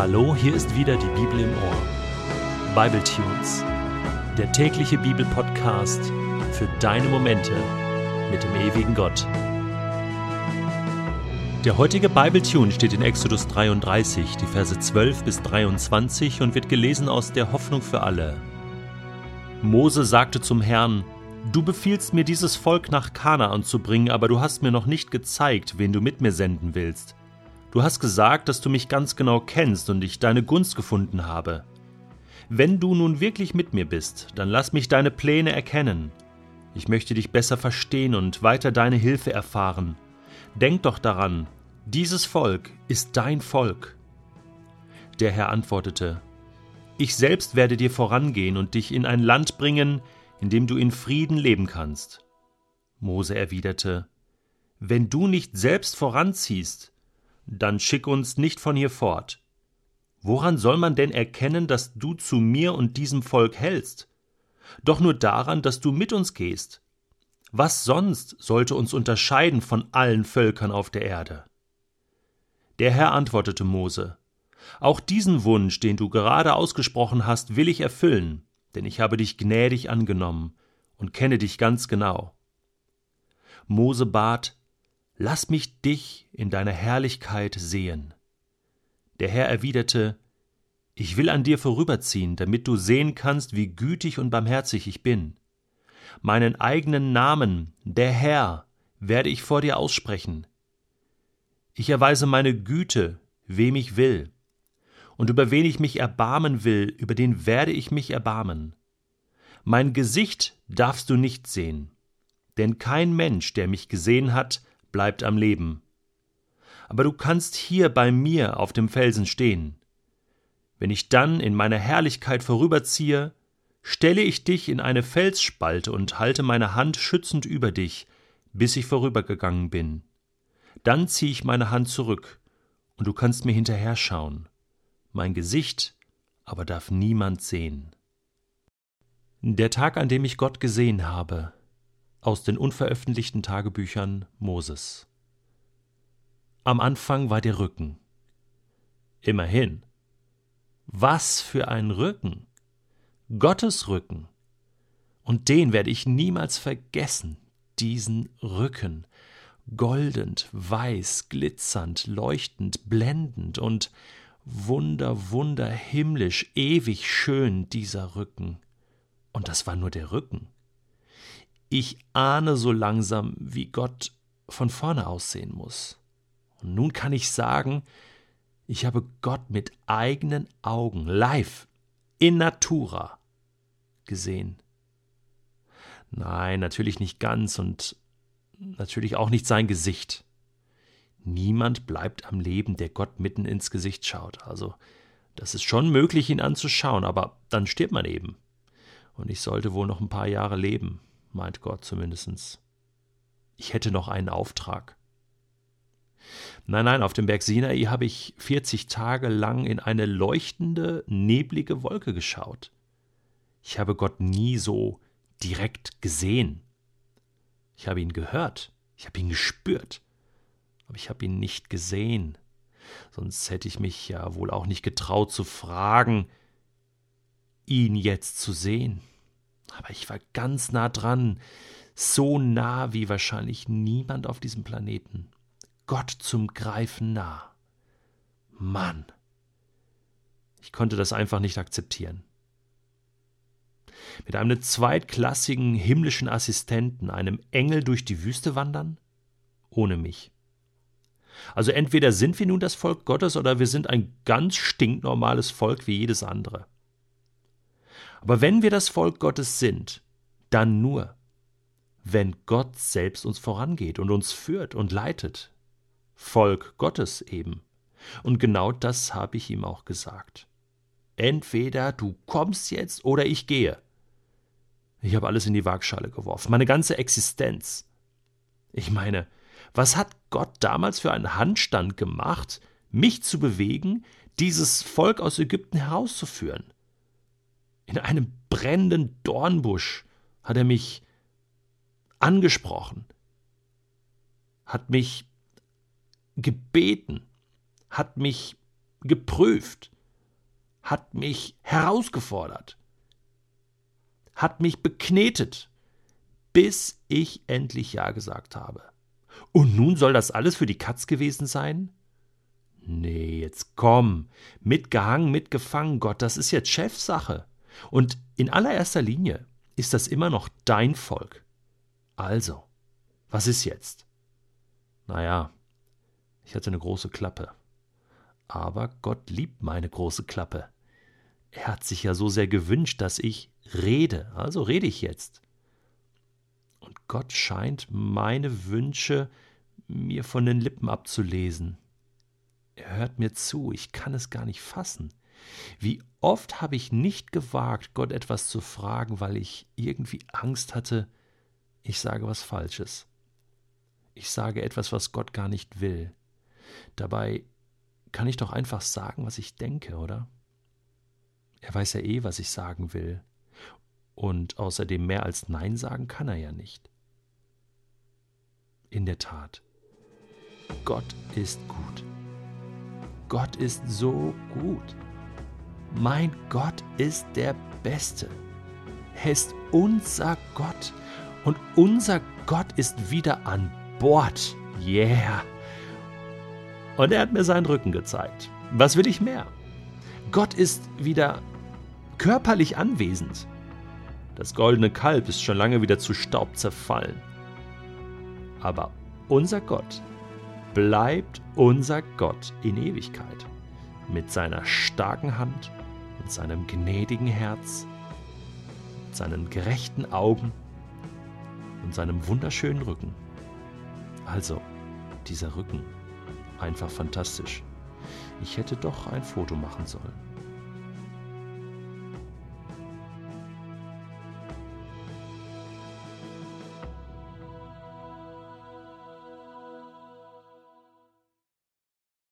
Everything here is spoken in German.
Hallo, hier ist wieder die Bibel im Ohr. Bible Tunes, der tägliche Bibelpodcast für deine Momente mit dem ewigen Gott. Der heutige Bible Tune steht in Exodus 33, die Verse 12 bis 23 und wird gelesen aus der Hoffnung für alle. Mose sagte zum Herrn: Du befiehlst mir, dieses Volk nach Kanaan zu bringen, aber du hast mir noch nicht gezeigt, wen du mit mir senden willst. Du hast gesagt, dass du mich ganz genau kennst und ich deine Gunst gefunden habe. Wenn du nun wirklich mit mir bist, dann lass mich deine Pläne erkennen. Ich möchte dich besser verstehen und weiter deine Hilfe erfahren. Denk doch daran, dieses Volk ist dein Volk. Der Herr antwortete, Ich selbst werde dir vorangehen und dich in ein Land bringen, in dem du in Frieden leben kannst. Mose erwiderte, Wenn du nicht selbst voranziehst, dann schick uns nicht von hier fort. Woran soll man denn erkennen, dass du zu mir und diesem Volk hältst? Doch nur daran, dass du mit uns gehst. Was sonst sollte uns unterscheiden von allen Völkern auf der Erde? Der Herr antwortete Mose, Auch diesen Wunsch, den du gerade ausgesprochen hast, will ich erfüllen, denn ich habe dich gnädig angenommen und kenne dich ganz genau. Mose bat, Lass mich dich in deiner Herrlichkeit sehen. Der Herr erwiderte, Ich will an dir vorüberziehen, damit du sehen kannst, wie gütig und barmherzig ich bin. Meinen eigenen Namen, der Herr, werde ich vor dir aussprechen. Ich erweise meine Güte, wem ich will, und über wen ich mich erbarmen will, über den werde ich mich erbarmen. Mein Gesicht darfst du nicht sehen, denn kein Mensch, der mich gesehen hat, bleibt am Leben. Aber du kannst hier bei mir auf dem Felsen stehen. Wenn ich dann in meiner Herrlichkeit vorüberziehe, stelle ich dich in eine Felsspalte und halte meine Hand schützend über dich, bis ich vorübergegangen bin. Dann ziehe ich meine Hand zurück, und du kannst mir hinterher schauen. Mein Gesicht aber darf niemand sehen. Der Tag, an dem ich Gott gesehen habe, aus den unveröffentlichten Tagebüchern Moses. Am Anfang war der Rücken. Immerhin. Was für ein Rücken. Gottes Rücken. Und den werde ich niemals vergessen, diesen Rücken. Goldend, weiß, glitzernd, leuchtend, blendend und wunder, wunder, himmlisch, ewig schön dieser Rücken. Und das war nur der Rücken. Ich ahne so langsam, wie Gott von vorne aussehen muss. Und nun kann ich sagen, ich habe Gott mit eigenen Augen, live, in natura, gesehen. Nein, natürlich nicht ganz und natürlich auch nicht sein Gesicht. Niemand bleibt am Leben, der Gott mitten ins Gesicht schaut. Also, das ist schon möglich, ihn anzuschauen, aber dann stirbt man eben. Und ich sollte wohl noch ein paar Jahre leben meint Gott zumindest. Ich hätte noch einen Auftrag. Nein, nein, auf dem Berg Sinai habe ich 40 Tage lang in eine leuchtende, neblige Wolke geschaut. Ich habe Gott nie so direkt gesehen. Ich habe ihn gehört, ich habe ihn gespürt, aber ich habe ihn nicht gesehen. Sonst hätte ich mich ja wohl auch nicht getraut zu fragen, ihn jetzt zu sehen. Aber ich war ganz nah dran, so nah wie wahrscheinlich niemand auf diesem Planeten. Gott zum Greifen nah. Mann. Ich konnte das einfach nicht akzeptieren. Mit einem zweitklassigen himmlischen Assistenten, einem Engel durch die Wüste wandern? Ohne mich. Also entweder sind wir nun das Volk Gottes oder wir sind ein ganz stinknormales Volk wie jedes andere. Aber wenn wir das Volk Gottes sind, dann nur, wenn Gott selbst uns vorangeht und uns führt und leitet. Volk Gottes eben. Und genau das habe ich ihm auch gesagt. Entweder du kommst jetzt oder ich gehe. Ich habe alles in die Waagschale geworfen, meine ganze Existenz. Ich meine, was hat Gott damals für einen Handstand gemacht, mich zu bewegen, dieses Volk aus Ägypten herauszuführen? In einem brennenden Dornbusch hat er mich angesprochen, hat mich gebeten, hat mich geprüft, hat mich herausgefordert, hat mich beknetet, bis ich endlich Ja gesagt habe. Und nun soll das alles für die Katz gewesen sein? Nee, jetzt komm. Mitgehangen, mitgefangen, Gott, das ist jetzt Chefsache. Und in allererster Linie ist das immer noch dein Volk. Also, was ist jetzt? Naja, ich hatte eine große Klappe. Aber Gott liebt meine große Klappe. Er hat sich ja so sehr gewünscht, dass ich rede, also rede ich jetzt. Und Gott scheint meine Wünsche mir von den Lippen abzulesen. Er hört mir zu, ich kann es gar nicht fassen. Wie oft habe ich nicht gewagt, Gott etwas zu fragen, weil ich irgendwie Angst hatte, ich sage was Falsches. Ich sage etwas, was Gott gar nicht will. Dabei kann ich doch einfach sagen, was ich denke, oder? Er weiß ja eh, was ich sagen will. Und außerdem mehr als Nein sagen kann er ja nicht. In der Tat, Gott ist gut. Gott ist so gut. Mein Gott ist der Beste. Er ist unser Gott. Und unser Gott ist wieder an Bord. Yeah. Und er hat mir seinen Rücken gezeigt. Was will ich mehr? Gott ist wieder körperlich anwesend. Das goldene Kalb ist schon lange wieder zu Staub zerfallen. Aber unser Gott bleibt unser Gott in Ewigkeit mit seiner starken Hand und seinem gnädigen Herz, mit seinen gerechten Augen und seinem wunderschönen Rücken. Also, dieser Rücken, einfach fantastisch. Ich hätte doch ein Foto machen sollen.